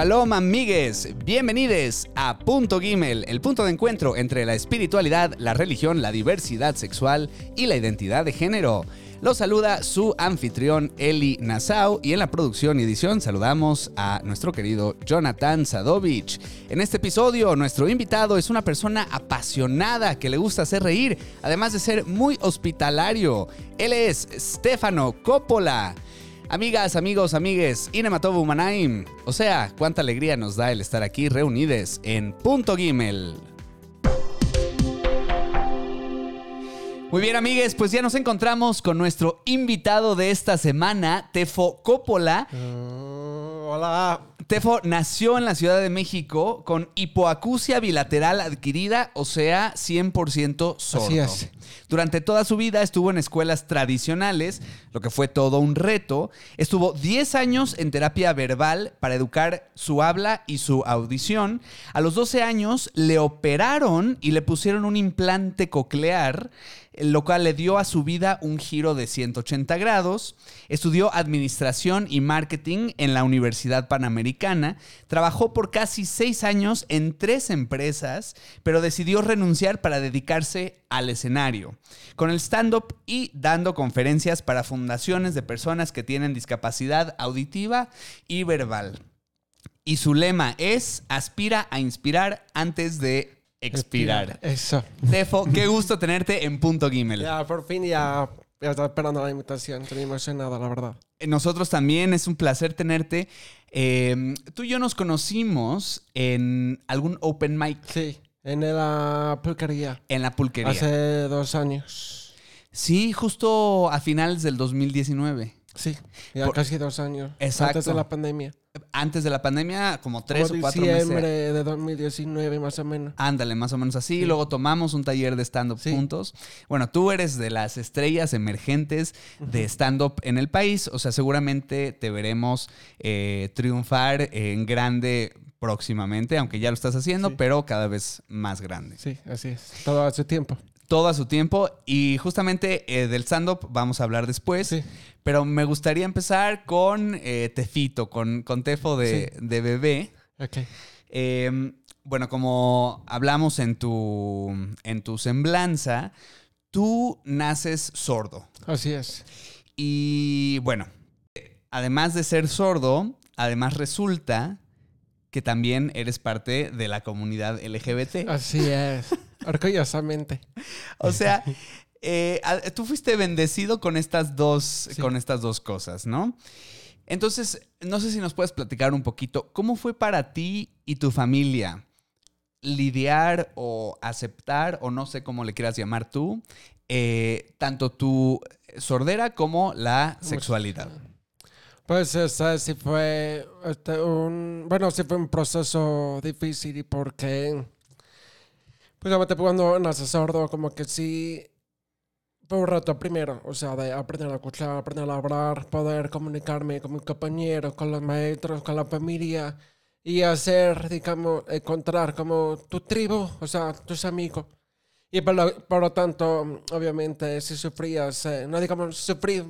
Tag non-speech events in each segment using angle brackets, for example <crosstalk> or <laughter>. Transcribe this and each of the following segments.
Shalom amigues, bienvenidos a Punto Gimel, el punto de encuentro entre la espiritualidad, la religión, la diversidad sexual y la identidad de género. Los saluda su anfitrión Eli Nassau y en la producción y edición saludamos a nuestro querido Jonathan Sadovich. En este episodio nuestro invitado es una persona apasionada que le gusta hacer reír, además de ser muy hospitalario. Él es Stefano Coppola. Amigas, amigos, amigues, Inematobu Manaim. O sea, cuánta alegría nos da el estar aquí reunidos en Punto Gimel. Muy bien, amigues, pues ya nos encontramos con nuestro invitado de esta semana, Tefo Coppola. Uh, hola. Tefo nació en la Ciudad de México con hipoacusia bilateral adquirida, o sea, 100% sordo. Así es. Durante toda su vida estuvo en escuelas tradicionales, lo que fue todo un reto. Estuvo 10 años en terapia verbal para educar su habla y su audición. A los 12 años le operaron y le pusieron un implante coclear lo cual le dio a su vida un giro de 180 grados. Estudió administración y marketing en la Universidad Panamericana. Trabajó por casi seis años en tres empresas, pero decidió renunciar para dedicarse al escenario, con el stand-up y dando conferencias para fundaciones de personas que tienen discapacidad auditiva y verbal. Y su lema es, aspira a inspirar antes de expirar. Eso. Tefo, qué gusto tenerte en Punto Gimel. Ya, por fin ya, ya estaba esperando la invitación. Estoy emocionado, la verdad. Nosotros también, es un placer tenerte. Eh, tú y yo nos conocimos en algún open mic. Sí, en la pulquería. En la pulquería. Hace dos años. Sí, justo a finales del 2019. Sí, ya Por- casi dos años. Exacto. Antes de la pandemia. Antes de la pandemia, como tres Como o cuatro diciembre meses. de 2019, más o menos. Ándale, más o menos así. Luego tomamos un taller de stand-up Sí. juntos. Bueno, tú eres de las estrellas emergentes de stand-up en el país. O sea, seguramente te veremos eh, triunfar en grande próximamente, aunque ya lo estás haciendo, Sí. pero cada vez más grande. Sí, así es. Todo a su tiempo. Todo a su tiempo. Y justamente eh, del stand-up vamos a hablar después. Sí. Pero me gustaría empezar con eh, Tefito, con, con Tefo de, de bebé. Ok. Eh, bueno, como hablamos en tu, en tu semblanza, tú naces sordo. Así es. Y bueno, además de ser sordo, además resulta que también eres parte de la comunidad LGBT. Así es. <laughs> Orgullosamente. O sea, eh, tú fuiste bendecido con estas dos, Sí. con estas dos cosas, ¿no? Entonces, no sé si nos puedes platicar un poquito, ¿cómo fue para ti y tu familia lidiar o aceptar, o no sé cómo le quieras llamar tú, eh, tanto tu sordera como la sexualidad? Pues sí fue este, un bueno sí fue un proceso difícil porque pues obviamente cuando naces sordo como que sí fue un reto primero, o sea, de aprender a escuchar, aprender a hablar, poder comunicarme con mis compañeros, con los maestros, con la familia y hacer, digamos, encontrar como tu tribu, o sea, tus amigos. Y por lo, por lo tanto, obviamente, si sufrías, eh, no digamos sufrir,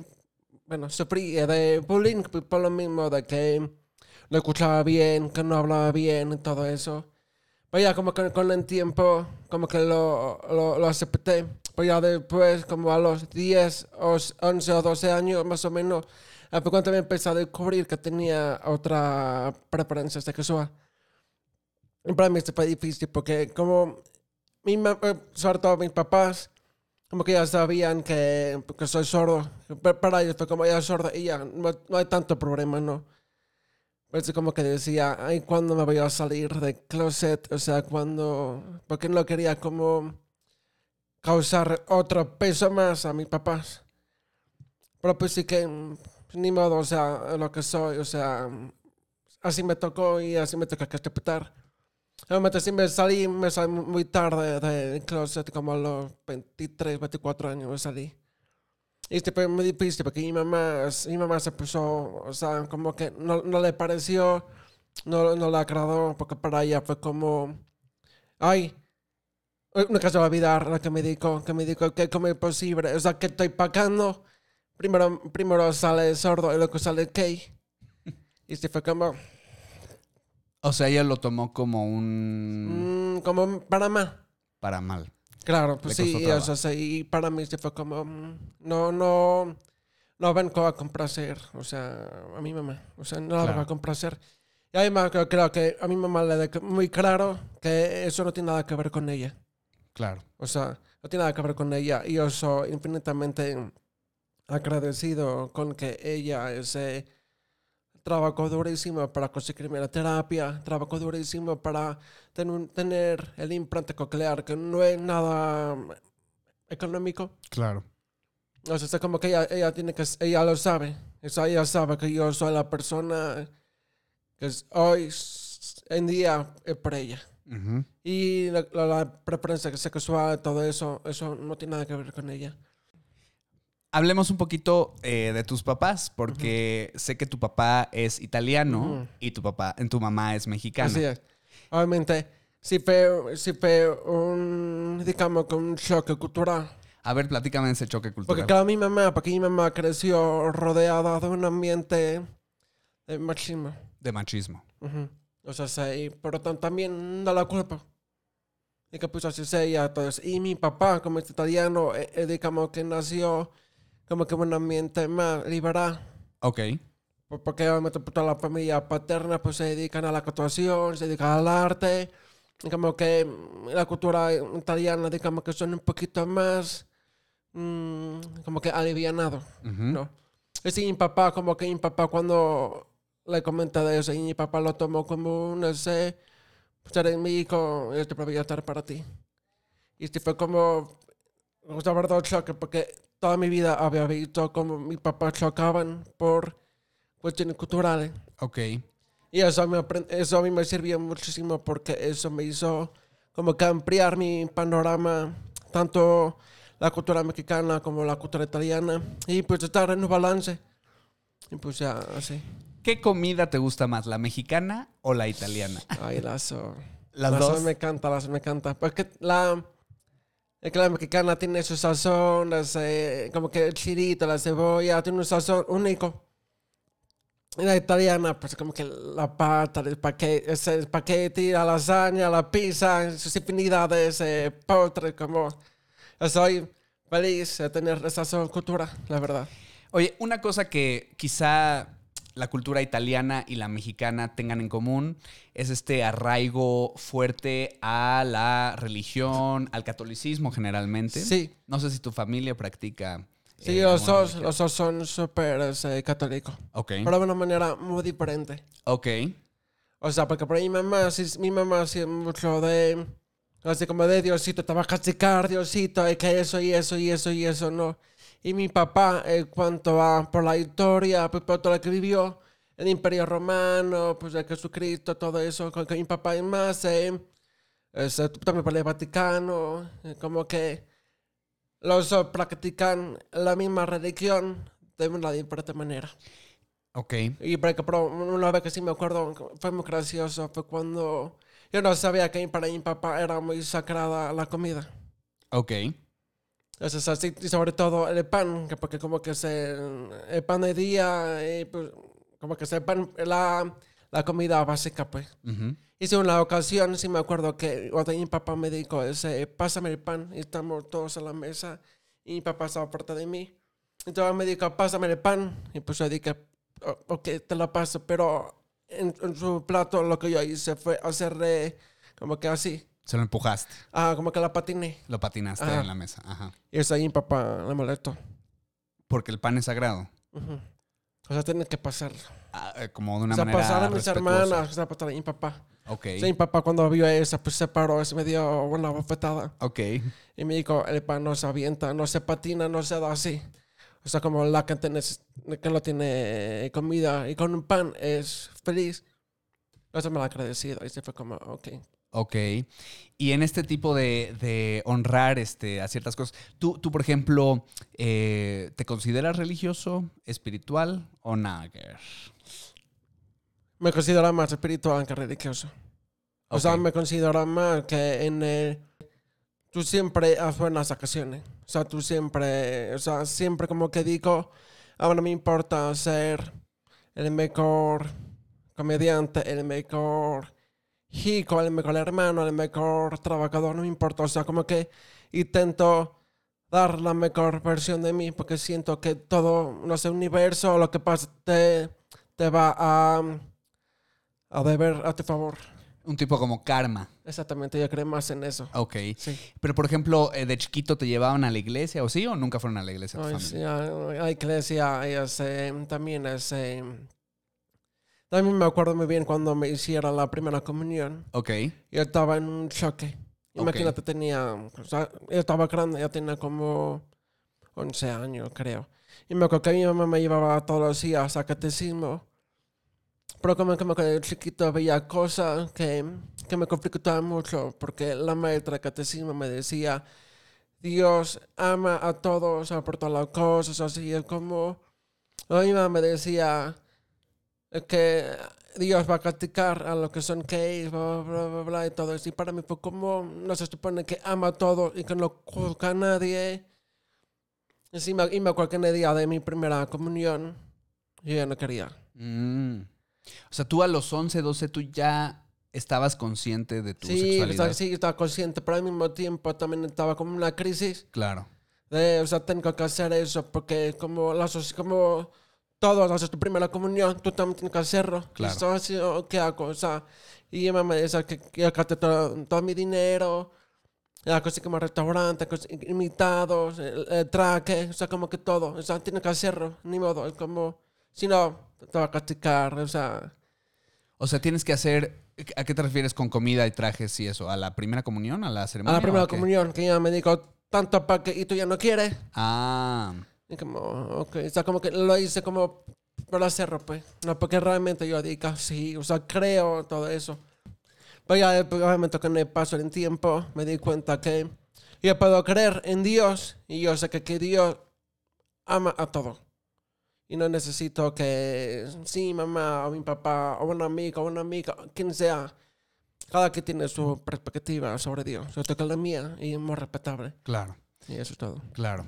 bueno, sufrí de bullying p- por lo mismo de que no escuchaba bien, que no hablaba bien y todo eso. Pero ya como con el tiempo, como que lo, lo, lo acepté. Pero ya después, como a los 10, o s- 11 o 12 años más o menos, fue cuando me empecé a descubrir que tenía otra preferencia sexual. Y para mí fue difícil porque como mi eh, sobre todo mis papás, como que ya sabían que, que soy sordo. Pa- Para ellos fue como ya sordo y ya, no, no hay tanto problema, ¿no? Pues como que decía, ay, ¿cuándo me voy a salir de closet? O sea, cuando... Porque no quería como causar otro peso más a mis papás. Pero pues sí que, mm, ni modo, o sea, lo que soy, o sea, así me tocó y así me toca que aceptar. Realmente sí me salí, me salí muy tarde del closet, como a los 23, 24 años me salí. Y este fue muy difícil porque mi mamá, mi mamá se puso, o sea, como que no, no le pareció, no, no le agradó, porque para ella fue como, ay, nunca se va a olvidar lo que me dijo, que me dijo que cómo es posible, o sea, que estoy pagando, primero, primero sale sordo y luego sale gay. Y este fue como, O sea, ella lo tomó como un... Mm, como para más. para mal. Claro, pues sí, o sea, sí, y para mí se fue como, mm, no, no, no vengo a complacer, o sea, a mi mamá, o sea, no la vengo Claro. a complacer. Y además creo, creo que a mi mamá le dejé muy claro que eso no tiene nada que ver con ella, Claro. o sea, no tiene nada que ver con ella y yo soy infinitamente agradecido con que ella ese trabajó durísimo para conseguirme la terapia, trabajó durísimo para ten- tener el implante coclear, que no es nada económico. Claro. O sea, es como que ella, ella tiene que, ella lo sabe. O sea, ella sabe que yo soy la persona que es- hoy en día es para ella. Ujú. Y la, la- la preferencia sexual, todo eso, eso no tiene nada que ver con ella. Hablemos un poquito eh, de tus papás, porque sé que tu papá es italiano y tu papá, tu mamá es mexicana. Así es. Obviamente, sí fue, sí fue un, digamos, un choque cultural. A ver, platícame ese choque cultural. Porque claro, mi mamá, porque mi mamá creció rodeada de un ambiente de machismo. De machismo. O sea, sí, pero tam- también da la culpa. Y que pues así sea eso. Y mi papá, como es italiano, eh, eh, digamos que nació como que en un ambiente más liberal. Ok. Por- Porque obviamente pues, toda la familia paterna pues se dedican a la actuación, se dedican al arte. Y como que la cultura italiana, digamos que son un poquito más mm, como que alivianado. Ujú. No. Es mi papá, como que mi papá cuando le comenta de eso, y mi papá lo tomó como un ese, pues eres mi hijo, este voy a estar para ti. Y este fue como, o sea, verdad, choque, porque toda mi vida había visto como mi papá chocaban por cuestiones culturales. Ok. Y eso, me eso a mí me sirvió muchísimo porque eso me hizo como que ampliar mi panorama, tanto la cultura mexicana como la cultura italiana, y pues estar en un balance. Y pues ya, así. ¿Qué comida te gusta más, la mexicana o la italiana? Ay, lazo. Las Lazo dos. me encanta, lazo me encanta. Porque la, que la mexicana tiene su sazón, ese- como que el chilito, la cebolla, tiene un sazón único. Y la italiana, pues como que la pata, el espagueti, ese espagueti, la lasaña, la pizza, sus infinidades, eh, postres, como... Soy feliz de tener esa cultura, la verdad. Oye, una cosa que quizá la cultura italiana y la mexicana tengan en común es este arraigo fuerte a la religión, al catolicismo generalmente. Sí. No sé si tu familia practica. Sí, eh, los alguna dos, los dos son súper eh, católicos, Ok. pero de una manera muy diferente. Ok. O sea, porque por ahí mi mamá, sí, mi mamá hacía mucho de, así como de Diosito, te va a castigar, Diosito, y que eso y eso y eso y eso, no. Y mi papá, en cuanto a por la historia, pues por todo lo que vivió, el Imperio Romano, pues de Jesucristo, todo eso, con que mi papá es más, eh, es, eh, también por el Vaticano, eh, como que los practican la misma religión de una diferente manera. Ok. Y por ejemplo, una vez que sí me acuerdo, fue muy gracioso, fue cuando yo no sabía que para mi papá era muy sagrada la comida. Ok. Es así, y sobre todo el pan, que porque como que se, el pan de día, y pues, como que se el pan, la, la comida básica, pues. Ujú. Hice una ocasión, sí me acuerdo que cuando mi papá me dijo, ese, pásame el pan, y estamos todos en la mesa, y mi papá estaba parte de mí. Entonces me dijo, pásame el pan, y pues yo dije, "Oh, ok, te lo paso, pero en, en su plato lo que yo hice fue hacerle como que así, Se lo empujaste. ah, como que la patiné. Lo patinaste Ajá. en la mesa. Ajá. Y eso ahí mi papá le molestó. Porque el pan es sagrado. Ujú. O sea, tiene que pasar. Ah, eh, como de una o sea, manera pasar a mis respetuosa. hermanas, o sea, pasar a mi papá. Ok. Sí, mi papá cuando vio eso, pues se paró, se me dio una bofetada. Ok. Y me dijo, el pan no se avienta, no se patina, no se da así. O sea, como la que, que no tiene comida y con un pan es feliz. Eso me lo agradecido. Y se fue como, ok. Ok. Y en este tipo de, de honrar este, a ciertas cosas, ¿tú, tú por ejemplo, eh, ¿te consideras religioso, espiritual o nada que ver? Me considero más espiritual que religioso. O sea, me considero más que en el... Tú siempre haces buenas ocasiones. O sea, tú siempre... O sea, siempre como que digo, ahora no me importa ser el mejor comediante, el mejor hijo, el mejor hermano, el mejor trabajador, no me importa. O sea, como que intento dar la mejor versión de mí porque siento que todo, no sé, universo, lo que pasa, te, te va a, a deber a tu favor. Un tipo como karma. Exactamente, yo creo más en eso. Ok. Sí. Pero, por ejemplo, eh, ¿de chiquito te llevaban a la iglesia o sí? ¿O nunca fueron a la iglesia tu Ay, familia? sí, a- a iglesia, y ese, también ese... También me acuerdo muy bien cuando me hiciera la primera comunión. Ok. Yo estaba en un choque. Imagínate, tenía... O sea, yo estaba grande, ya tenía como 11 años, creo. Y me acuerdo que mi mamá me llevaba todos los días a catecismo. Pero como que me acuerdo de chiquito veía cosas que, que me conflictaban mucho. Porque la maestra de catecismo me decía... Dios ama a todos, por todas las cosas, así es como... Mi mamá me decía que Dios va a castigar a los que son gays, bla, bla, bla, bla, y todo eso. Y para mí fue como, no se supone que ama a todos y que no juzga a nadie. Y, sí me, y me acuerdo que en el día de mi primera comunión, yo ya no quería. Mm. O sea, tú a los 11, 12, tú ya estabas consciente de tu Sí, sexualidad. sea, sí, estaba consciente, pero al mismo tiempo también estaba como en una crisis. Claro. de, o sea, tengo que hacer eso porque como, la, como todos haces tu primera comunión, tú también tienes que hacerlo. Claro. Y eso, así, o- ¿qué hago? O sea, y mi mamá me decía que, que gasté todo, todo mi dinero, la cosa como restaurante, cosas imitados, el, el traje, o sea, como que todo. O sea, tienes que hacerlo, ni modo. Es como, si no, te va a castigar, o sea... O sea, tienes que hacer. ¿A qué te refieres con comida y trajes y eso? ¿A la primera comunión? ¿A la A ceremonia? la primera a comunión, que ella me dijo, tanto para que, y tú ya no quieres. Ah. Y como, ok, o sea, como que lo hice como por hacerlo, pues. No, porque realmente yo digo, sí, o sea, creo todo eso. Pero ya después, obviamente con el paso del tiempo me di cuenta que yo puedo creer en Dios y yo sé que, que Dios ama a todo. Y no necesito que, sí, mamá, o mi papá, o un amigo, o una amiga, quien sea. Cada que tiene su perspectiva sobre Dios. Yo tengo la mía y es muy respetable. Claro, Y eso es todo. claro.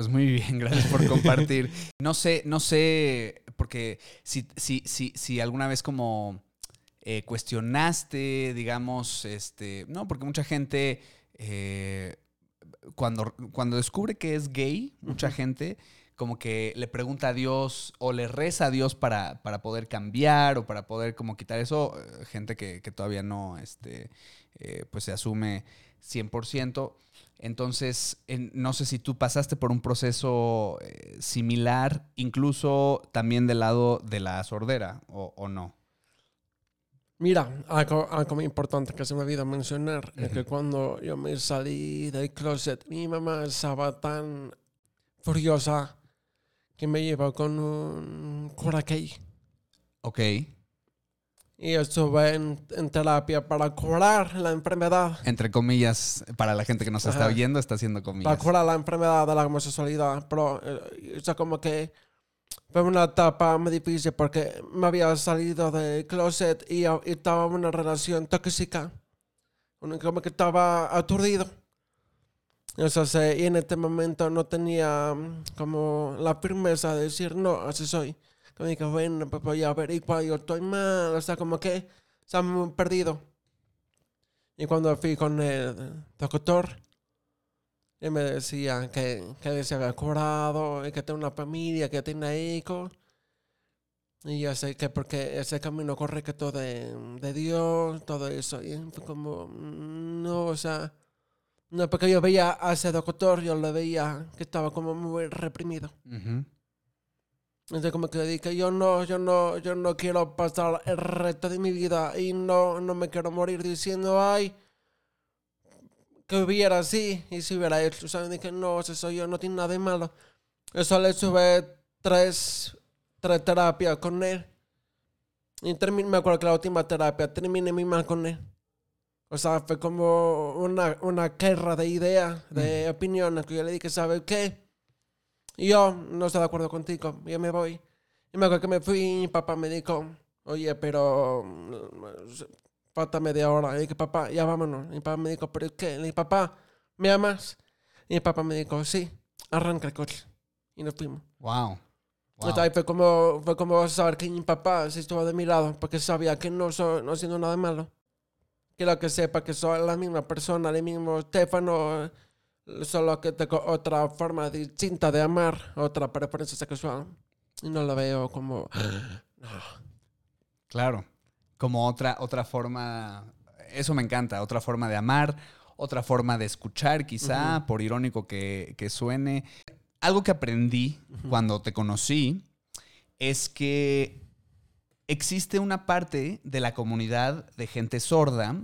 Pues muy bien, <laughs> gracias por compartir. No sé, no sé, porque si, si, si, si alguna vez como eh, cuestionaste, digamos, este. No, porque mucha gente. eh, cuando, cuando descubre que es gay, mucha gente como que le pregunta a Dios o le reza a Dios para, para poder cambiar o para poder como quitar eso. eh, Gente que, que todavía no, este, eh, pues se asume 100%. Entonces, en- no sé si tú pasaste por un proceso eh, similar, incluso también del lado de la sordera, o, o no. Mira, algo, algo muy importante que se me olvidó mencionar es que cuando yo me salí del closet, mi mamá estaba tan furiosa que me llevó con un cura gay. Ok. Y yo estuve en, en terapia para curar la enfermedad. Entre comillas, para la gente que nos está Ajá. oyendo, está haciendo Para comillas. curar la enfermedad de la homosexualidad. Pero, eh, o sea, como que fue una etapa muy difícil porque me había salido del closet y, y estaba en una relación tóxica. Como que estaba aturdido. O sea, se- y en este momento no tenía mm, como la firmeza de decir, no, así soy. Como dije, bueno, pues voy a ver, igual yo estoy mal. O sea, como que, muy perdido. Y cuando fui con el doctor, él me decía que, que se había curado y que tiene una familia, que tiene hijos. Y yo sé que porque ese camino correcto de, de Dios, todo eso. Y fue como, mm, no, o sea, no, porque yo veía a ese doctor, yo le veía que estaba como muy reprimido. Ujú. Entonces como que dije, yo no, yo no, yo no quiero pasar el resto de mi vida y no, no me quiero morir diciendo, ay, que hubiera así y si hubiera hecho. Sea, dije, no, eso yo, no tiene nada de malo. Eso le sube tres, tres terapias con él. Y terminé, me acuerdo que la última terapia terminé muy mal con él. O sea, fue como una, una guerra de ideas, de opiniones, que yo le dije, ¿sabes qué? Y yo no estoy de acuerdo contigo, yo me voy. Y me acuerdo que me fui y mi papá me dijo, oye, pero mm, falta media hora. Y dije, papá, ya vámonos. Y mi papá me dijo, ¿pero qué? Le dije, papá, ¿me amas? Y mi papá me dijo, sí, arranca el coche. Y nos fuimos. Wow. Wow. Ahí fue como, fue como saber que mi papá sí estuvo de mi lado, porque sabía que no soy no haciendo nada malo. Quiero que sepa que soy la misma persona, el mismo Stefano, solo que tengo otra forma distinta de amar, otra preferencia sexual. Y no la veo como... No. <gasps> Claro. Como otra, otra forma. Eso me encanta. Otra forma de amar, otra forma de escuchar, quizá, por irónico que, que suene. Algo que aprendí cuando te conocí es que existe una parte de la comunidad de gente sorda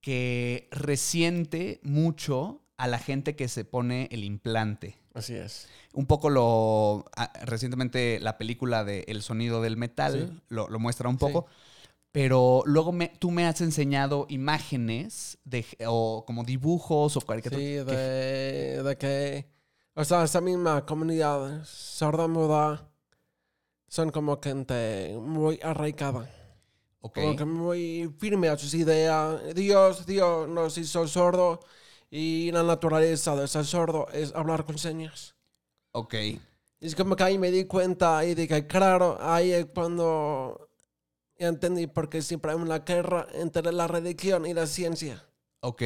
que resiente mucho a la gente que se pone el implante. Así es. Un poco lo. ah, recientemente la película de El sonido del metal Sí. lo, lo muestra un poco. Pero luego me- tú me has enseñado imágenes de, o como dibujos o Sí, caricaturas. que- de, de que, o sea, esa misma comunidad sorda-muda son como gente muy arraigada, ok, como que muy firme a sus ideas. Dios, Dios nos hizo sordo y la naturaleza de ser sordo es hablar con señas. ok. Y es como que ahí me di cuenta y dije, claro, ahí es cuando entendí por qué siempre hay una guerra entre la religión y la ciencia. Ok.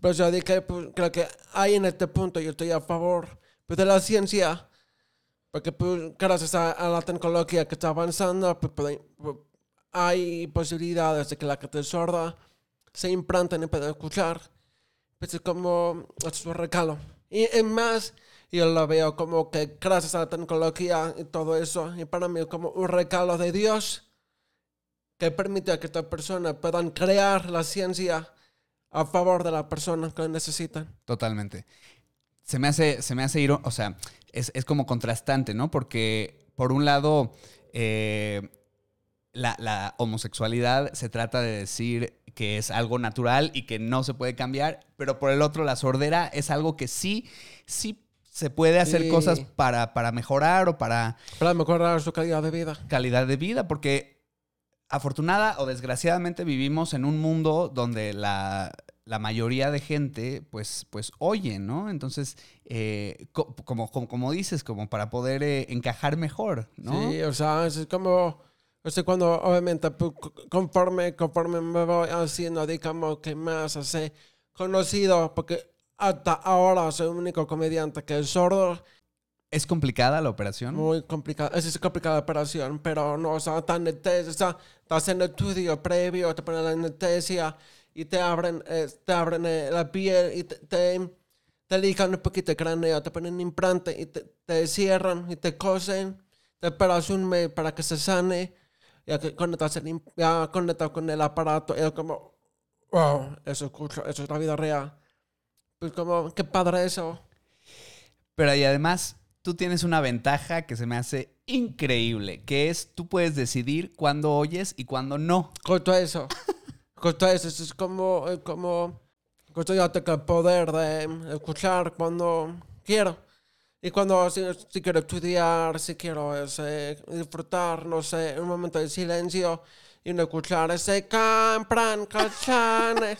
Pues yo dije, pues, creo que ahí en este punto yo estoy a favor pues, de la ciencia, porque pues, gracias a, a la tecnología que está avanzando, pues, puede- pues, hay posibilidades de que la gente sorda se implanten y pueda escuchar. Pues es como, es un regalo. Y es más, yo lo veo como que gracias a la tecnología y todo eso, y para mí es como un regalo de Dios que permite que estas personas puedan crear la ciencia a favor de las personas que lo necesitan. Totalmente. Se me hace, se me hace ir, o sea, es, es como contrastante, ¿no? Porque por un lado, eh, la, la homosexualidad se trata de decir que es algo natural y que no se puede cambiar, pero por el otro, la sordera es algo que sí, sí se puede hacer Sí. cosas para, para mejorar o para Para mejorar su calidad de vida. calidad de vida, porque afortunada o desgraciadamente vivimos en un mundo donde la, la mayoría de gente pues, pues oye, ¿no? Entonces, eh, co- como, como, como dices, como para poder eh, encajar mejor, ¿no? Sí, o sea, es como, o sea, cuando obviamente pues, co- conforme, conforme me voy haciendo, digamos que más así conocido, porque hasta ahora soy el único comediante que es sordo, ¿Es complicada la operación? muy complicado, es es complicada la operación, pero no, o sea, está anestesia, o sea, estás en el estudio previo, te ponen la anestesia y te abren, eh, te abren eh, la piel y te, te, te lijan un poquito el cráneo, te ponen implante y te, te cierran y te cosen, te esperas un mes para que se sane, conectas, el, im- ya conectas con el aparato, es como, wow, eso escucho, eso es la vida real. Pues como, qué padre eso. Pero y además, tú tienes una ventaja que se me hace increíble, que es tú puedes decidir cuándo oyes y cuándo no. Justo eso. <laughs> Justo eso. eso Es como, es como, justo yo tengo el poder de escuchar cuando quiero. Y cuando, si, si quiero estudiar, si quiero ese, disfrutar, no sé, un momento de silencio y no escuchar ese campran, cachane.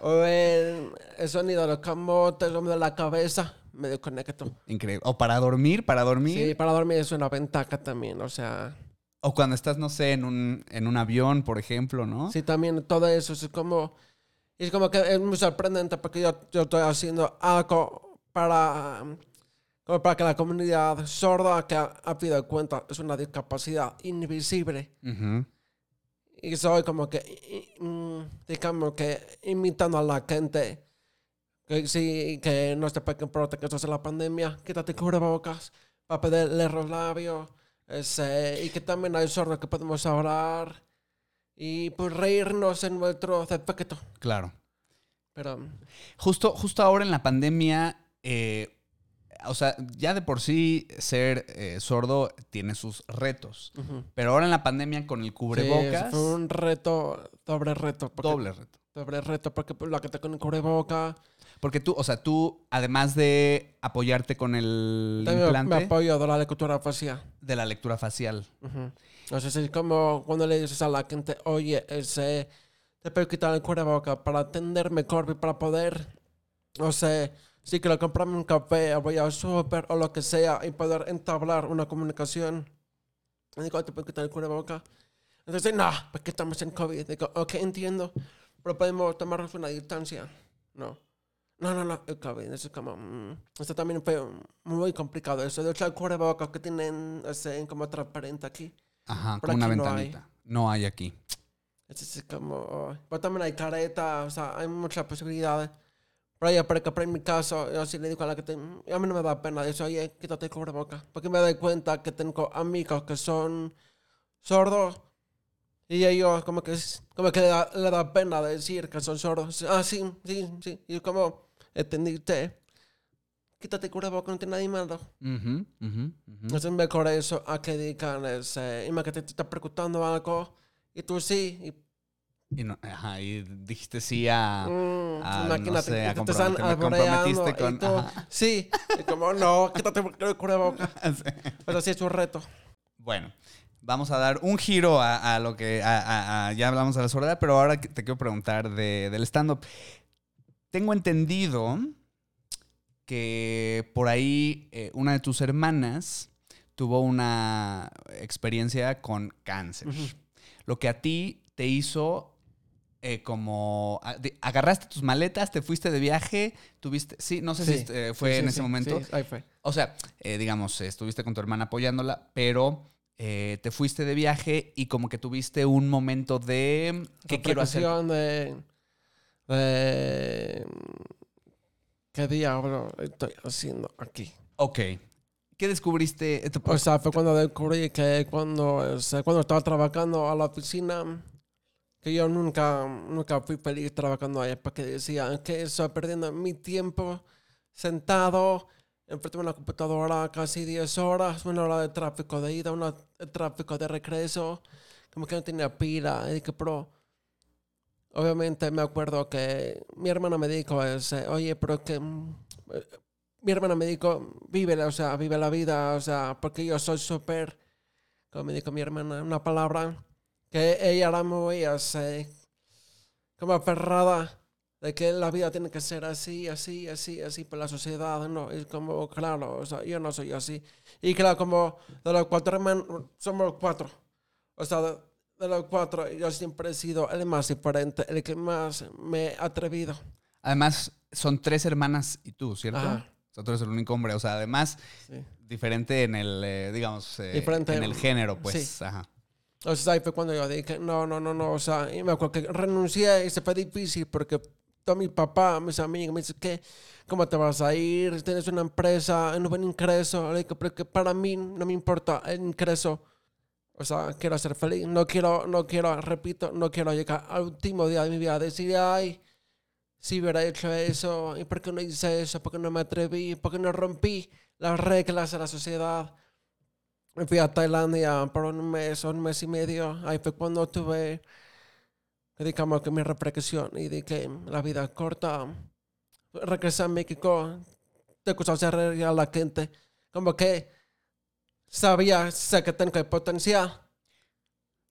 o el, el sonido de los camotes, de la cabeza, me desconecto. Increíble. O para dormir, para dormir. Sí, para dormir es una ventaja también, o sea. O cuando estás, no sé, en un, en un avión, por ejemplo, ¿no? Sí, también todo eso es como... Es como que es muy sorprendente porque yo, yo estoy haciendo algo para, para que la comunidad sorda, que a, a fin de cuentas es una discapacidad invisible, Ujú. y soy como que, mm, digamos que imitando a la gente que sí, que no importa que esto es la pandemia, quítate cubrebocas para pedirle los labios, ese, y que también hay sordos que podemos hablar y pues reírnos en nuestro defecto. Claro. Pero Justo, justo ahora en la pandemia, eh, o sea, ya de por sí ser eh, sordo tiene sus retos. Pero ahora en la pandemia con el Sí, cubrebocas, fue un reto, doble reto. porque- doble reto. Doble reto, porque pues, la que está con el cubreboca. Porque tú, o sea, tú, además de apoyarte con el También implante me apoyo de la lectura facial. de la lectura facial. Ujú. Entonces es como cuando le dices a la gente, oye, ese, te puedo quitar el cubreboca para atender mejor y para poder, no sé, Sí, quiero comprarme un café, voy al súper o lo que sea y poder entablar una comunicación. Y digo, ¿te puedo quitar el cubreboca? Entonces, no, porque estamos en COVID. Digo, ok, entiendo, pero podemos tomarnos una distancia. No. No, no, no, el COVID. Eso es como. mm, esto también fue muy complicado. Eso de usar cubrebocas que tienen ese, como transparente aquí. Ajá, Por como una aquí no hay. ventanita. No hay aquí. Eso es como. oh, Pero también hay careta, o sea, hay muchas posibilidades. Pero por ejemplo, en mi caso, yo sí le digo a la que tengo, a mí no me da pena eso, oye, quítate el cubrebocas. Porque me doy cuenta que tengo amigos que son sordos y ellos como que, como que le da, le da pena decir que son sordos. Ah, sí, sí, sí. Y como, entendiste, quítate el cubrebocas, no tiene nadie malo. Ujú, ujú, ujú. Es mejor eso a que digan, ese, imagínate, te está preguntando algo y tú sí, y Y, no- ajá, y dijiste sí a... Mm, Ah, no imagínate, sé, a te están me comprometiste con- tú, sí, y como no, quítate el cubrebocas. <laughs> Sí. Pero sí es un reto. Bueno, vamos a dar un giro a, a lo que a- a- a- ya hablamos de la soledad, pero ahora te quiero preguntar de- del stand-up. Tengo entendido que por ahí eh, una de tus hermanas tuvo una experiencia con cáncer. Lo que a ti te hizo eh, como... a- de- agarraste tus maletas, te fuiste de viaje, tuviste... Sí, no sé si este, fue sí, en sí, ese momento. sí, ahí fue. O sea, eh, digamos, eh, estuviste con tu hermana apoyándola, pero eh, te fuiste de viaje y como que tuviste un momento de ¿qué quiero hacer? De, de qué diablo estoy haciendo aquí. Ok. ¿Qué descubriste? Eh, te- O sea, fue cuando descubrí que cuando, o sea, cuando estaba trabajando a la oficina, que yo nunca, nunca fui feliz trabajando ahí, porque decía que estoy perdiendo mi tiempo sentado enfrente de una computadora casi 10 horas, una hora de tráfico de ida, una de tráfico de regreso, como que no tenía pila. Y dije, pero obviamente me acuerdo que mi hermana me dijo, ese, oye, pero que mm, eh, mi hermana me dijo, vive, o sea, vive la vida, o sea, porque yo soy súper, como me dijo mi hermana, una palabra, que ella era muy, así, como aferrada, de que la vida tiene que ser así, así, así, así, por la sociedad, ¿no? Es como, claro, o sea, yo no soy así. Y claro, como de los cuatro hermanos, somos cuatro. O sea, de, de los cuatro, yo siempre he sido el más diferente, el que más me he atrevido. Además, son tres hermanas y tú, ¿cierto? Ajá. O sea, tú eres el único hombre. O sea, además, Sí. diferente en el, eh, digamos, eh, Diferente, en el género, pues. sí. Ajá. Sea, ahí fue cuando yo dije, no, no, no, no, o sea, y me acuerdo que renuncié y se fue difícil porque todo mi papá, mis amigos me dicen, ¿qué? ¿Cómo te vas a ir? Tienes una empresa, no buen ingreso. Le digo, pero que para mí no me importa el ingreso. O sea, quiero ser feliz. No quiero, no quiero, repito, no quiero llegar al último día de mi vida decir, ay, si hubiera hecho eso, ¿y por qué no hice eso? ¿Por qué no me atreví? ¿Por qué no rompí las reglas de la sociedad? Me fui a Tailandia por un mes o un mes y medio. Ahí fue cuando tuve, digamos que mi reflexión y de que la vida es corta. Regresé a México, te gusta hacer reír a la gente. Como que sabía, sé que tengo el potencial.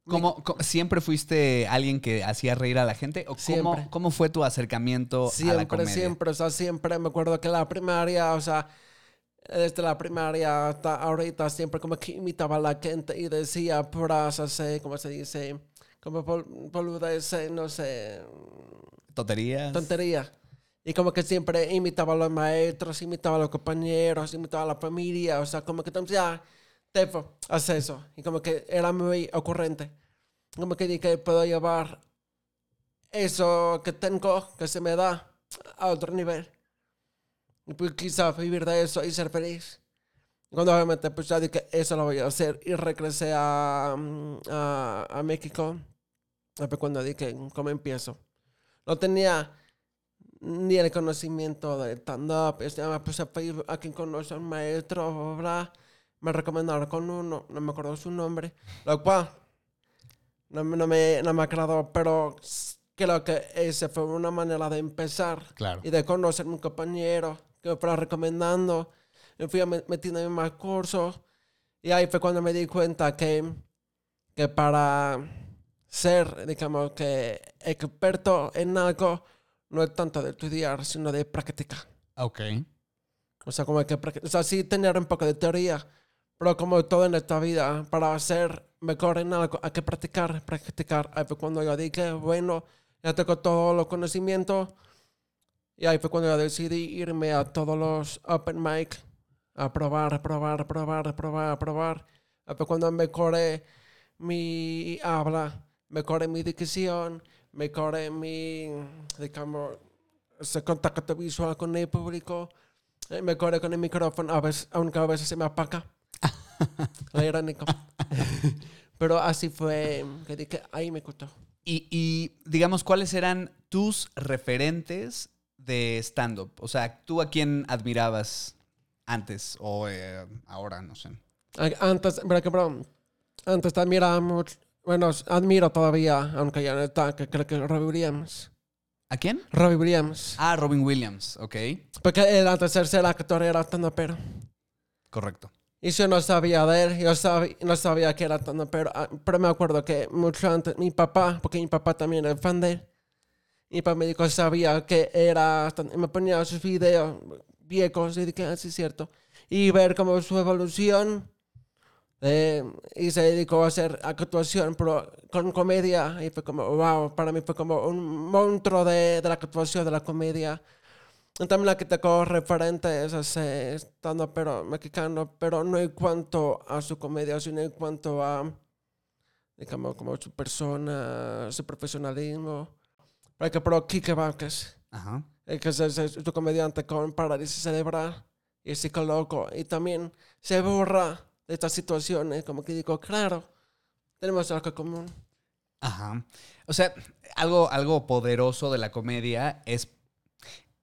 ¿Cómo, ¿Siempre fuiste alguien que hacía reír a la gente? ¿O cómo, Siempre. cómo fue tu acercamiento a la Siempre, comedia? siempre, o sea, siempre me acuerdo que la primaria, o sea, desde la primaria hasta ahorita, siempre como que imitaba a la gente y decía puras, así, ¿cómo se dice? Como bol- boludeces, no sé, ¿Tonterías? tontería. Y como que siempre imitaba a los maestros, imitaba a los compañeros, imitaba a la familia, o sea, como que ya, Tefo, haz eso. Y como que era muy ocurrente. Como que dije, puedo llevar eso que tengo, que se me da, a otro nivel. Y pues quizá vivir de eso y ser feliz. Cuando obviamente pues ya dije, eso lo voy a hacer. Y regresé a, mm, a, a México. Fue cuando dije, ¿cómo empiezo? No tenía ni el conocimiento de stand-up. Este, me puse a pedir a quien conoce un maestro, bla. Me recomendaron con uno, no me acuerdo su nombre, lo cual no, me- no me, no me agradó, pero creo que esa fue una manera de empezar Claro. y de conocer a un compañero que me fuera recomendando. Me fui metiendo en más cursos y ahí fue cuando me di cuenta que, que para ser, digamos, que experto en algo no es tanto de estudiar, sino de practicar. Ok. O sea, como que, o sea, sí tener un poco de teoría, pero como todo en esta vida, para ser mejor en algo hay que practicar, practicar. Ahí fue cuando yo dije, bueno, ya tengo todo el conocimiento. Y ahí fue cuando yo decidí irme a todos los open mic, a probar, a probar, a probar, a probar, a probar. Ahí fue cuando mejoré mi habla, mejoré mi dicción, mejoré mi, digamos, ese contacto visual con el público. Eh, Mejoré con el micrófono, a veces, aunque a veces se me apaga. <laughs> Lo irónico. <laughs> Pero así fue que dije, ahí me gustó. Y, y, digamos, ¿cuáles eran tus referentes de stand-up? O sea, ¿tú a quién admirabas antes o eh, ahora? No sé. Antes, por ejemplo, antes admiramos, bueno, admiro todavía, aunque ya no está, que creo que Robbie Williams. ¿A quién? Robbie Williams. Ah, Robin Williams. Ok, Porque él antes de ser actor era tan pero. correcto. Y yo no sabía de él, yo sabía, no sabía que era tan pero, ah, pero me acuerdo que mucho antes, mi papá, porque mi papá también era fan de él, mi papá me dijo, sabía que era, y me ponía sus videos viejos y dije, así es cierto. Y ver como su evolución, eh, y se dedicó a hacer actuación, con comedia, y fue como, wow, para mí fue como un monstruo de, de la actuación, de la comedia. Y También la que tengo referentes es estando pero mexicano, pero no en cuanto a su comedia, sino en cuanto a, digamos, como su persona, su profesionalismo. Por ejemplo, Kike Vázquez, Ajá. el que es, es, es un comediante con parálisis cerebral y psicólogo, y también se borra de estas situaciones, como que digo, claro, tenemos algo común. Ajá. O sea, algo, algo poderoso de la comedia es,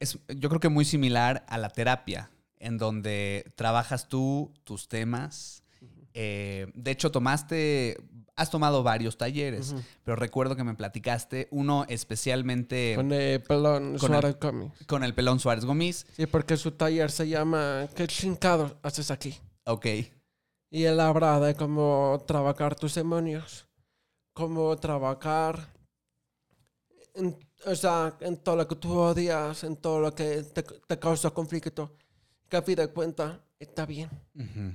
es, yo creo que muy similar a la terapia, en donde trabajas tú tus temas. Eh, de hecho, tomaste, has tomado varios talleres, pero recuerdo que me platicaste uno especialmente Con el pelón Con el- Suárez Comics. con el pelón Suárez Gómez. Sí, porque su taller se llama ¿Qué chingado haces aquí? Ok. Y él habla de cómo trabajar tus demonios, cómo trabajar en, o sea, en todo lo que tú odias, en todo lo que te, te causa conflicto, que a fin de cuentas está bien. Ujú.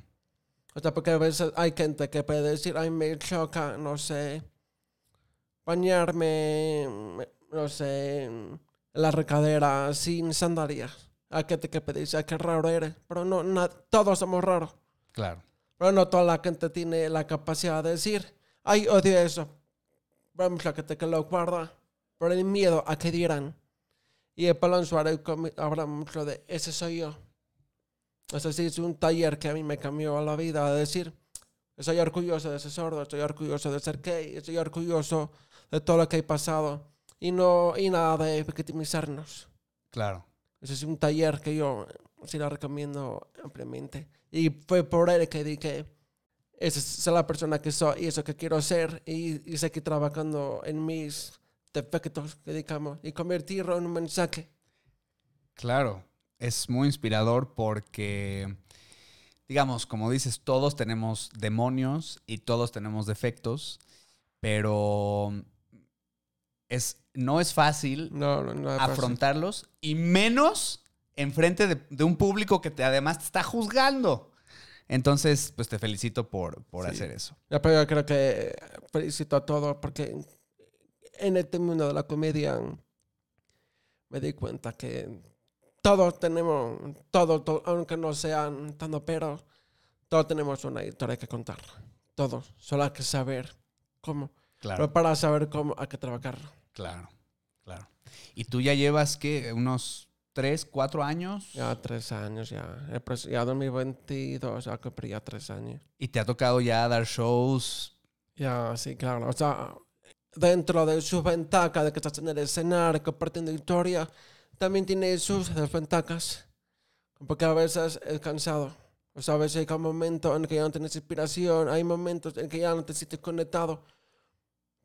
O sea, porque a veces hay gente que puede decir, ay, me choca, no sé, bañarme, me- no sé, la recadera sin sandalias. Hay gente que puede decir, ay, qué raro eres. Pero no, na- todos somos raros. Claro. Pero no toda la gente tiene la capacidad de decir, ay, odio eso. Vamos a gente que lo guarda por el miedo a que dirán. Y el Pelón Suárez habla mucho de, ese soy yo. Eso sí, es un taller que a mí me cambió la vida, de decir, estoy orgulloso de ser sordo, estoy orgulloso de ser gay, estoy orgulloso de todo lo que he pasado. Y, no, y nada de victimizarnos. Claro. Ese es un taller que yo sí lo recomiendo ampliamente. Y fue por él que dije, esa es la persona que soy y eso que quiero ser. Y, y seguir trabajando en mis defectos, que digamos, y convertirlo en un mensaje. Claro, es muy inspirador porque, digamos, como dices, todos tenemos demonios y todos tenemos defectos, pero es, no es fácil No, no, no. afrontarlos y menos enfrente de, de un público que te, además te está juzgando. Entonces, pues te felicito por, por Sí. hacer eso. Pero yo creo que felicito a todos porque en este mundo de la comedia me di cuenta que todos tenemos, todos, to- aunque no sean tanto pero, todos tenemos una historia que contar. Todos. Solo hay que saber cómo. Claro, Pero para saber cómo hay que trabajar. claro, claro. Y tú ya llevas, ¿qué? Unos tres, cuatro años. Ya tres años, ya. Ya 2022, ya cumplí ya tres años. Y te ha tocado ya dar shows. Ya, sí, claro. O sea, dentro de su ventaja de que estás en el escenario compartiendo historia, también tiene sus desventajas. Porque a veces es cansado. O sea, a veces hay un momento en que ya no tienes inspiración, hay momentos en que ya no te sientes conectado.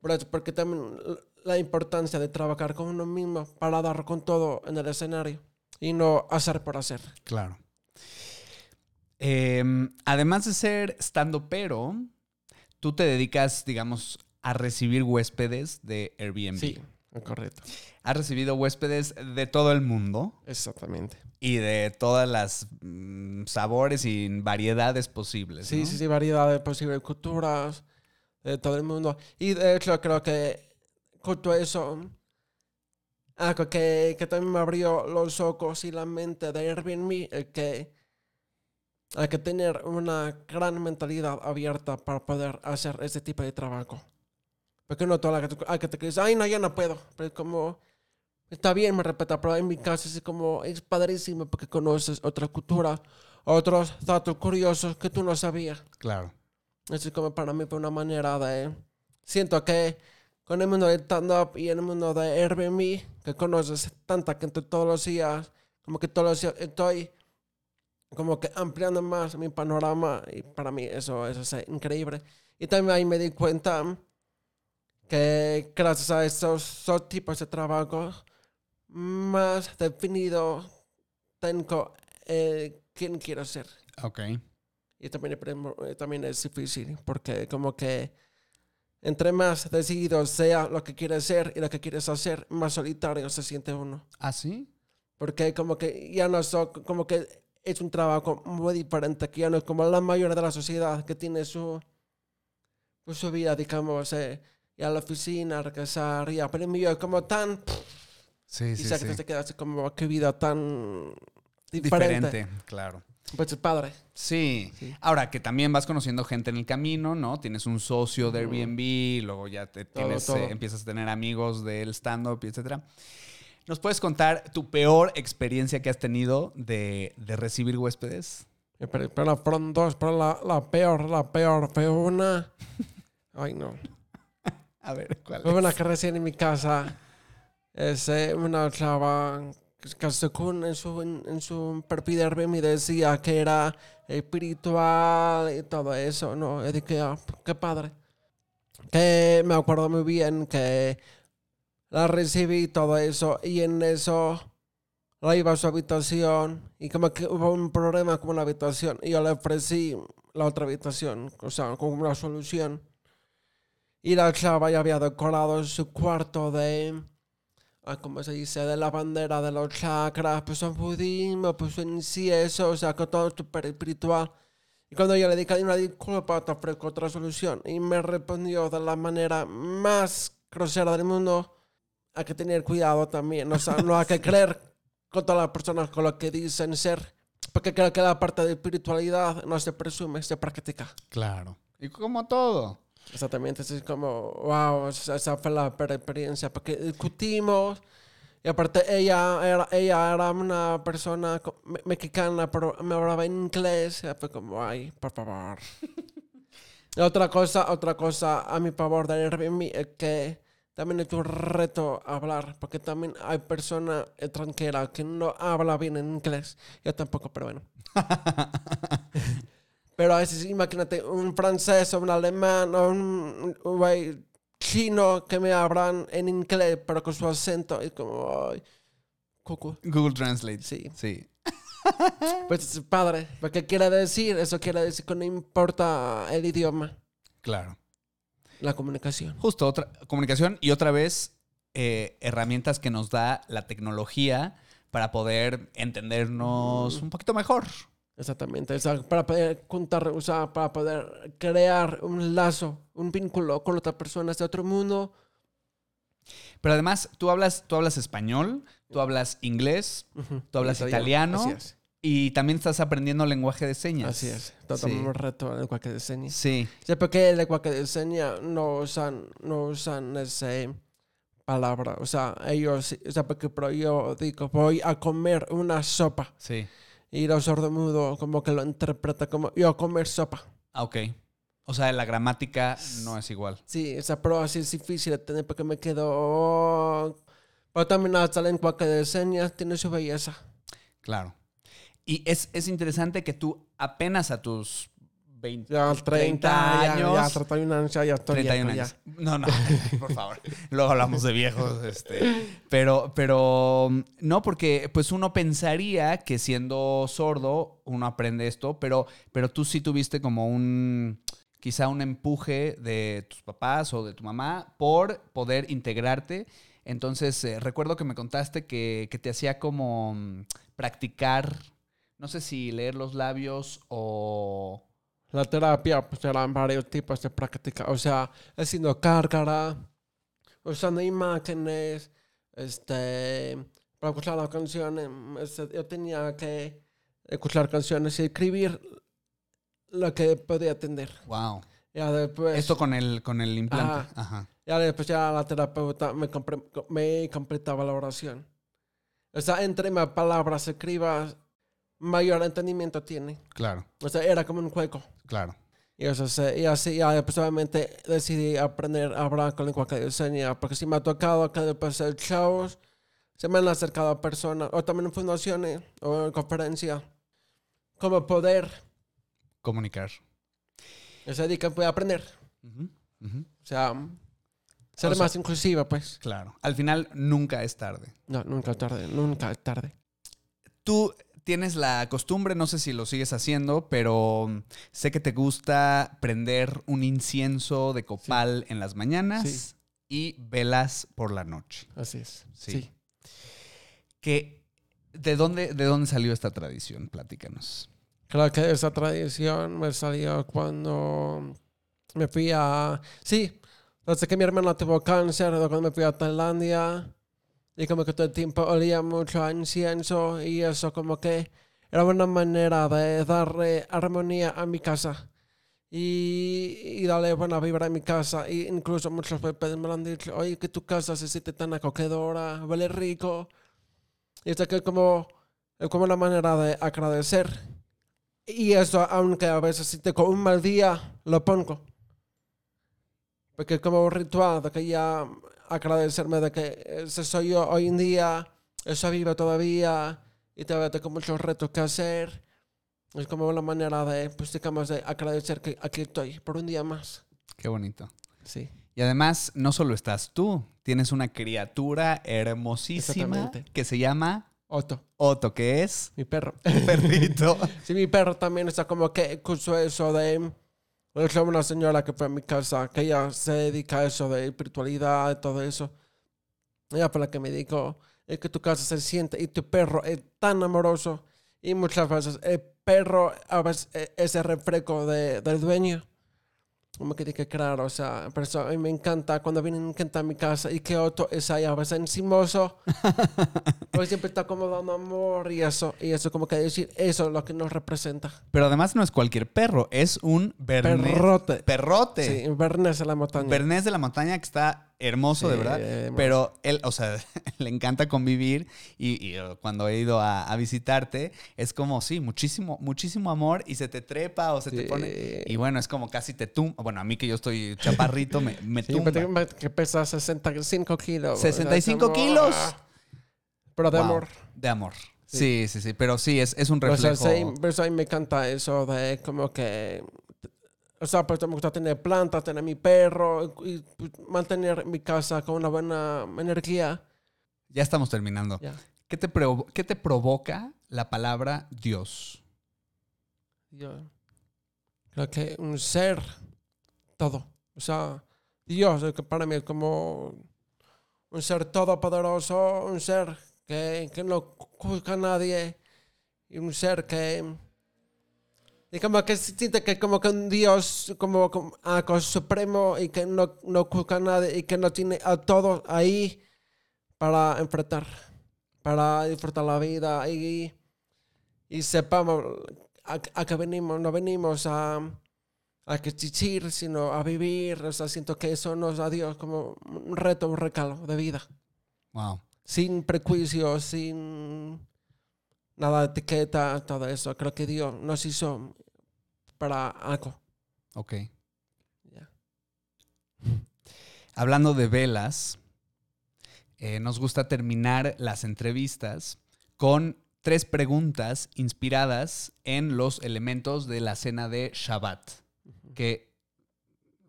Por eso, porque también la importancia de trabajar con uno mismo para dar con todo en el escenario y no hacer por hacer. Claro. Em, además de ser estando pero, tú te dedicas, digamos, a recibir huéspedes de Airbnb. Sí, Correcto. Has recibido huéspedes de todo el mundo Exactamente. y de todas las mm, sabores y variedades posibles. Sí, ¿no? sí, sí, variedad de posibles culturas de todo el mundo. Y de hecho creo que justo eso, algo que, que también me abrió los ojos y la mente de Airbnb, es que hay que tener una gran mentalidad abierta para poder hacer este tipo de trabajo. Porque no toda la hay te crees, ay, no, ya no puedo. Pero es como, está bien, me respeta, pero en mi caso es como, es padrísimo porque conoces otra cultura, otros datos curiosos que tú no sabías. Claro. Así como para mí fue una manera de... Siento que con el mundo de stand-up y el mundo de Airbnb, que conoces tanta gente todos los días, como que todos los días estoy como que ampliando más mi panorama y para mí eso, eso es increíble. Y también ahí me di cuenta que gracias a estos dos tipos de trabajo, más definido tengo eh, quién quiero ser. Ok. Y también, eh, también es difícil porque como que entre más decidido sea lo que quieres ser y lo que quieres hacer, más solitario se siente uno. ¿Ah, sí? Porque como que ya no so, como que es un trabajo muy diferente, que ya no es como la mayoría de la sociedad que tiene su, pues, su vida, digamos, eh, ir a la oficina, regresar, ya, pero el mío es como tan, Sí, y sí, sé sí. que te quedas como, qué vida tan diferente. Diferente, claro. Pues es padre. Sí. Sí. Ahora que también vas conociendo gente en el camino, ¿no? Tienes un socio de. Airbnb, luego ya te tienes, todo. eh, empiezas a tener amigos del stand-up, y etcétera. ¿Nos puedes contar tu peor experiencia que has tenido de, de recibir huéspedes? Eh, Pero, pero fueron dos, pero la, la peor, la peor fue una. <laughs> Ay, no. A ver, ¿cuál Fue una recién en mi casa. Es eh, una chava que- en su, en, en su de Airbnb decía que era espiritual y todo eso, ¿no? Y dije, ah, qué padre. Que me acuerdo muy bien que la recibí todo eso, y en eso la iba a su habitación y como que hubo un problema con la habitación y yo le ofrecí la otra habitación, o sea, como una solución. Y la chava ya había decorado su cuarto de, ah, ¿cómo se dice? De la bandera de los chakras, pues en budismo, pues en sí eso, o sea, que todo súper espiritual. Y cuando yo le dije, "Ay, una disculpa, te ofrezco otra solución. Y me respondió de la manera más grosera del mundo, hay que tener cuidado también, o sea, no hay que <laughs> creer con todas las personas con lo que dicen ser, porque creo que la parte de espiritualidad no se presume, se practica. Claro. Y como todo. Exactamente, es como, wow, esa fue la experiencia, porque discutimos, y aparte ella era, ella era una persona mexicana, pero me hablaba en inglés, y fue como, ay, por favor. Y <laughs> otra cosa, otra cosa a mi favor de Airbnb es que también es un reto hablar, porque también hay personas extranjeras que no hablan bien en inglés, yo tampoco, pero bueno. <laughs> Pero a veces imagínate un francés o un alemán o un, güey chino que me hablan en inglés pero con su acento y como ay, cucu. Google Translate. Sí. Sí. <laughs> Pues es padre, porque quiere decir, eso quiere decir que no importa el idioma, Claro. la comunicación. Justo, otra comunicación y otra vez eh, herramientas que nos da la tecnología para poder entendernos un poquito mejor. Exactamente, o sea, para poder juntar, o sea, para poder crear un lazo, un vínculo con otras personas de otro mundo. Pero además, tú hablas, tú hablas español, tú hablas inglés Ujú. Tú hablas Italiano, italiano. Así es, y también estás aprendiendo lenguaje de señas. así es. Todo Sí. un reto en el lenguaje de señas. Sí, Sí, porque el lenguaje de señas no usan, no usan esa palabra. O sea, ellos, o sea, porque pero yo digo, voy a comer una sopa. sí. Y los sordomudos como que lo interpreta como yo comer sopa. Ah, ok. O sea, la gramática no es igual. Sí, esa prueba así es difícil de tener porque me quedo... Pero también hasta el lenguaje de señas tiene su belleza. Claro. Y es, es interesante que tú apenas a tus 20, Ya 30, años. Ya, años. 31 años, ya, ya estoy 31 viejo, años. No, no, <laughs> por favor. Luego hablamos de viejos. Este. Pero, pero no, porque pues uno pensaría que siendo sordo uno aprende esto, pero, pero tú sí tuviste como un quizá un empuje de tus papás o de tu mamá por poder integrarte Entonces, eh, recuerdo que me contaste que, que te hacía como mm, practicar, no sé si leer los labios o... La terapia, pues eran varios tipos de práctica. O sea, haciendo cárcara, usando imágenes, este, para escuchar las canciones. este, yo tenía que escuchar canciones y escribir lo que podía atender. Wow. Ya después, Esto con el, con el implante. Ajá. Ajá. ya después ya la terapeuta me, compre- me completaba la oración. O sea, entre más palabras escribas, mayor entendimiento tiene. Claro, O sea, era como un juego. claro. Y, eso se, y así, ya después obviamente decidí aprender a hablar con lenguaje de señas, porque sí me ha tocado que después de shows se me han acercado a personas, o también en fundaciones, o en conferencias, como poder, Comunicar. o sea, di que puede aprender. Ujú, ujú. O sea, ser O sea- más inclusiva, pues. Claro. Al final, nunca es tarde. No, nunca es tarde, nunca es tarde. Tú tienes la costumbre, no sé si lo sigues haciendo, pero mm, sé que te gusta prender un incienso de copal en las mañanas Sí. y velas por la noche. Así es. Sí. Sí. Que, ¿de, dónde, ¿De dónde salió esta tradición? Platícanos. Creo que esa tradición me salió cuando me fui a... Sí, desde que mi hermana tuvo cáncer, cuando me fui a Tailandia, y como que todo el tiempo olía mucho a incienso, y eso como que era una manera de darle armonía a mi casa. Y, darle buena vibra a mi casa. Y incluso muchos huéspedes me han dicho, oye, que tu casa se siente tan acogedora, huele rico. Y es que como, es como una manera de agradecer. Y eso, aunque a veces si tengo un mal día, lo pongo. Porque como un ritual de que ya agradecerme de que ese soy yo hoy en día, eso vivo todavía y todavía tengo muchos retos que hacer. Es como una manera de, pues digamos, de agradecer que aquí estoy por un día más. Qué bonito. Sí. Y además, no solo estás tú, tienes una criatura hermosísima que se llama Otto, Otto, que es mi perro. un perrito. <laughs> Sí, mi perro también está como que puso eso de... Es una señora que fue a mi casa, que ella se dedica a eso de espiritualidad y todo eso. Ella fue la que me dijo, es que tu casa se siente y tu perro es tan amoroso. Y muchas veces el perro a veces es el reflejo de, del dueño. Como que dije, claro, o sea, por eso a mí me encanta cuando vienen gente a mi casa y que otro es ahí a veces encimoso. <laughs> Pues siempre está como dando amor y eso, y eso como que decir, eso es lo que nos representa. Pero además no es cualquier perro, es un bernés. Perrote. Perrote. Sí, Bernés en la montaña. Bernés de la montaña que está hermoso, de verdad. hermoso. Pero él, o sea, <laughs> le encanta convivir y, y, uh, cuando he ido a, a visitarte es como, sí, muchísimo, muchísimo amor y se te trepa o se te pone... Y bueno, es como casi te tumba. Bueno, a mí que yo estoy chaparrito, me, me Sí, tumba. pero que- pesa 65 kilos. 65 O sea, es kilos. amor. Pero de Wow, amor. De amor. Sí, Sí. sí. Pero sí, es, es un O sea, reflejo. sí, me encanta eso de como que... O sea, pues me gusta tener plantas, tener mi perro y pues, mantener mi casa con una buena energía. Ya estamos terminando. ¿Qué te, ¿Qué te provoca la palabra Dios? Yo creo que un ser, todo. O sea, Dios, para mí es como un ser todopoderoso, un ser que, que no juzga a nadie y un ser que... Y como que se siente que como que un Dios como, como algo supremo y que no, no juzga a nadie y que no tiene a todos ahí para enfrentar, para disfrutar la vida y, y sepamos a, a que venimos, no venimos a, a que chichir, sino a vivir. O sea, siento que eso nos da Dios como un reto, un regalo de vida. Wow. Sin prejuicios, sin nada de etiqueta, todo eso. Creo que Dios nos hizo para algo. Ok. Ya. <laughs> Hablando de velas, eh, nos gusta terminar las entrevistas con tres preguntas inspiradas en los elementos de la cena de Shabbat. Que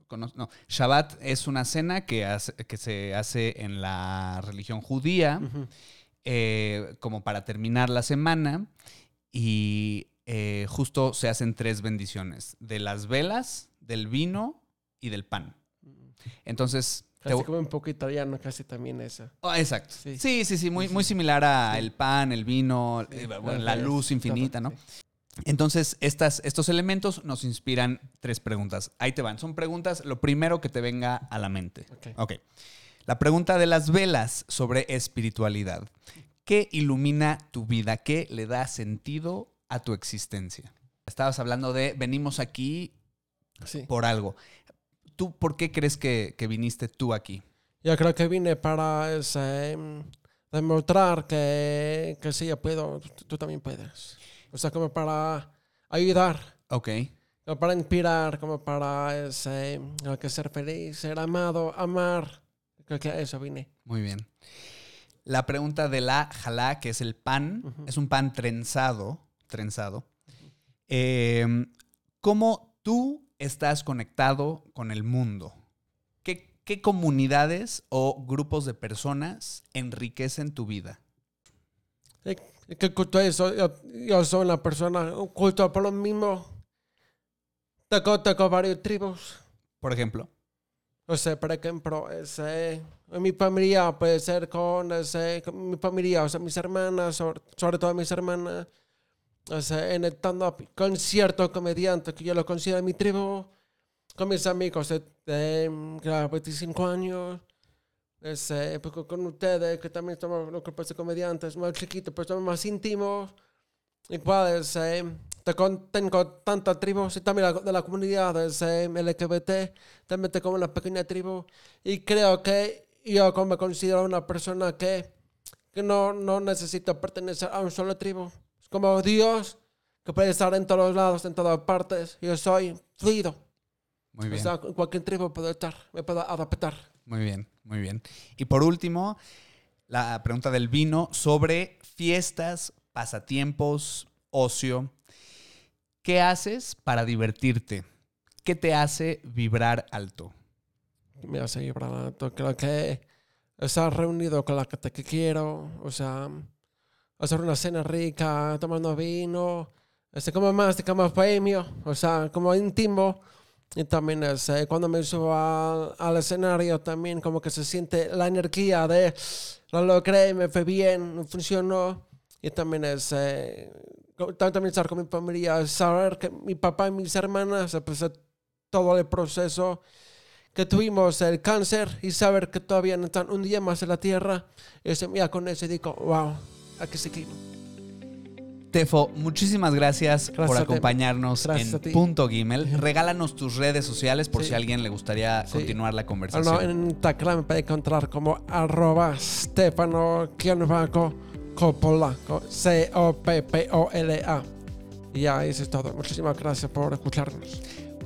no, Shabbat es una cena que, hace- que se hace en la religión judía eh, como para terminar la semana y eh, justo se hacen tres bendiciones, de las velas, del vino y del pan. Entonces, Casi como un poco italiano, casi también eso. Oh, exacto. Sí. Sí, sí, sí, muy, muy similar a el pan, el vino, Sí, eh, bueno, la luz infinita, ¿no? Entonces, estas, estos elementos nos inspiran tres preguntas. Ahí te van. Son preguntas, lo primero que te venga a la mente. Ok. Ok. La pregunta de las velas sobre espiritualidad. ¿Qué ilumina tu vida? ¿Qué le da sentido a tu existencia? Estabas hablando de venimos aquí Sí. por algo. ¿Tú por qué crees que, que viniste tú aquí? Yo creo que vine para ese, mm, demostrar que, que sí, yo puedo, tú, tú también puedes. O sea, como para ayudar, Ok. como para inspirar, como para ese, como que ser feliz, ser amado, amar. Creo que a eso vine. Muy bien. La pregunta de la jalá, que es el pan, es un pan trenzado, trenzado. Eh, ¿Cómo tú estás conectado con el mundo? ¿Qué, qué comunidades o grupos de personas enriquecen tu vida? ¿Y ¿Qué culto es? Yo, yo soy una persona, un culto por lo mismo. Tengo, tengo varios tribus. Por ejemplo. O sea, por ejemplo, ese, mi familia puede ser con, ese, con mi familia, o sea, mis hermanas, sobre, sobre todo mis hermanas. O sea, en el stand-up, con comediante que yo lo considero mi tribu, con mis amigos de, de, claro, 25 años. Ese, pues, con- ustedes, que también somos los grupos de comediantes más chiquitos, pero somos más íntimos. Igual, ese, tengo, tengo tantas tribus y también de la comunidad ese, LGBT también tengo una pequeña tribu y creo que yo como me considero una persona que, que no, no necesita pertenecer a un solo tribu. Es como Dios que puede estar en todos lados, en todas partes. Yo soy fluido. Muy O bien. sea, en cualquier tribu puedo estar, me puedo adaptar. Muy bien, muy bien. Y por último, la pregunta del vino sobre fiestas, pasatiempos, ocio. ¿Qué haces para divertirte? ¿Qué te hace vibrar alto? me hace vibrar alto. Creo que estar reunido con la gente que quiero, o sea, hacer una cena rica, tomando vino, este, como más, como bohemio, o sea, como íntimo. Y también este, cuando me subo al, escenario, también como que se siente la energía de lo logré, me fue bien, funcionó. Y también es eh, co- también estar con mi familia, saber que mi papá y mis hermanas, pues, eh, todo el proceso que tuvimos el cáncer y saber que todavía están un día más en la tierra. Y se mira con eso y digo, wow, Tefo, muchísimas gracias, Gracias por acompañarnos Gracias en. Punto Gimel. Regálanos tus redes sociales por Sí. si a alguien le gustaría Sí. continuar la Ah, conversación. no, en Instagram me puede encontrar como arroba Stefano Coppola, co- C-O-P-P-O-L-A. Y ya, eso es todo. Muchísimas gracias por escucharnos.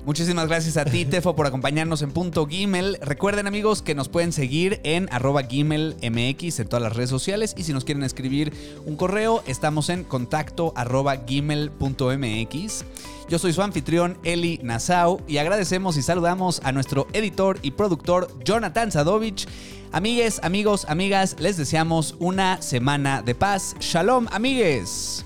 Muchísimas gracias a ti, <laughs> Tefo, por acompañarnos en Punto Gimel. Recuerden, amigos, que nos pueden seguir en arroba gimelmx en todas las redes sociales. Y si nos quieren escribir un correo, estamos en contacto arroba gimel.mx. Yo soy su anfitrión, Eli Nassau, y agradecemos y saludamos a nuestro editor y productor, Jonathan Sadovich. Amigues, amigos, amigas, les deseamos una semana de paz. Shalom, amigues.